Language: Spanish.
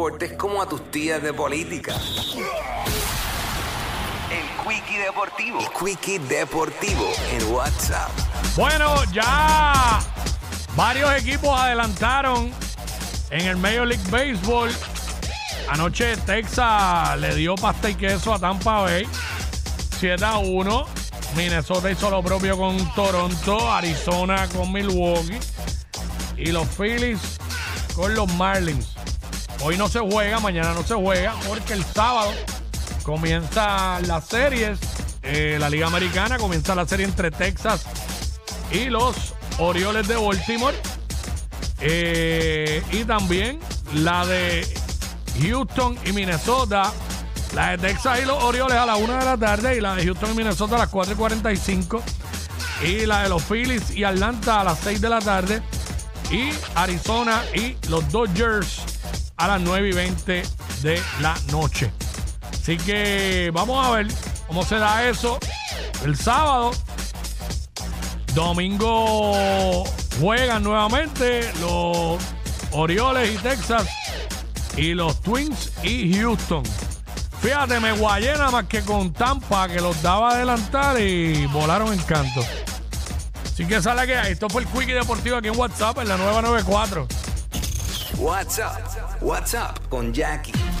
deportes como a tus tías de política. El Quickie Deportivo. El Quickie Deportivo en WhatsApp. Bueno, ya varios equipos adelantaron en el Major League Baseball. Anoche Texas le dio pasta y queso a Tampa Bay. 7 a 1. Minnesota hizo lo propio con Toronto. Arizona con Milwaukee. Y los Phillies con los Marlins. Hoy no se juega, mañana no se juega, porque el sábado comienza las series. eh, la Liga Americana comienza la serie entre Texas y los Orioles de Baltimore. Eh, y también la de Houston y Minnesota. La de Texas y los Orioles a la 1 de la tarde. Y la de Houston y Minnesota a las 4 y 45. Y la de los Phillies y Atlanta a las 6 de la tarde. Y Arizona y los Dodgers a las 9 y 20 de la noche. Así que vamos a ver cómo se da eso el sábado. Domingo juegan nuevamente los Orioles y Texas y los Twins y Houston. Fíjate, me guayé nada más que con Tampa que los daba a adelantar y volaron en canto. Así que sale que hay. Esto fue el Quickie Deportivo aquí en WhatsApp en la nueva 94. WhatsApp. WhatsApp con Jackie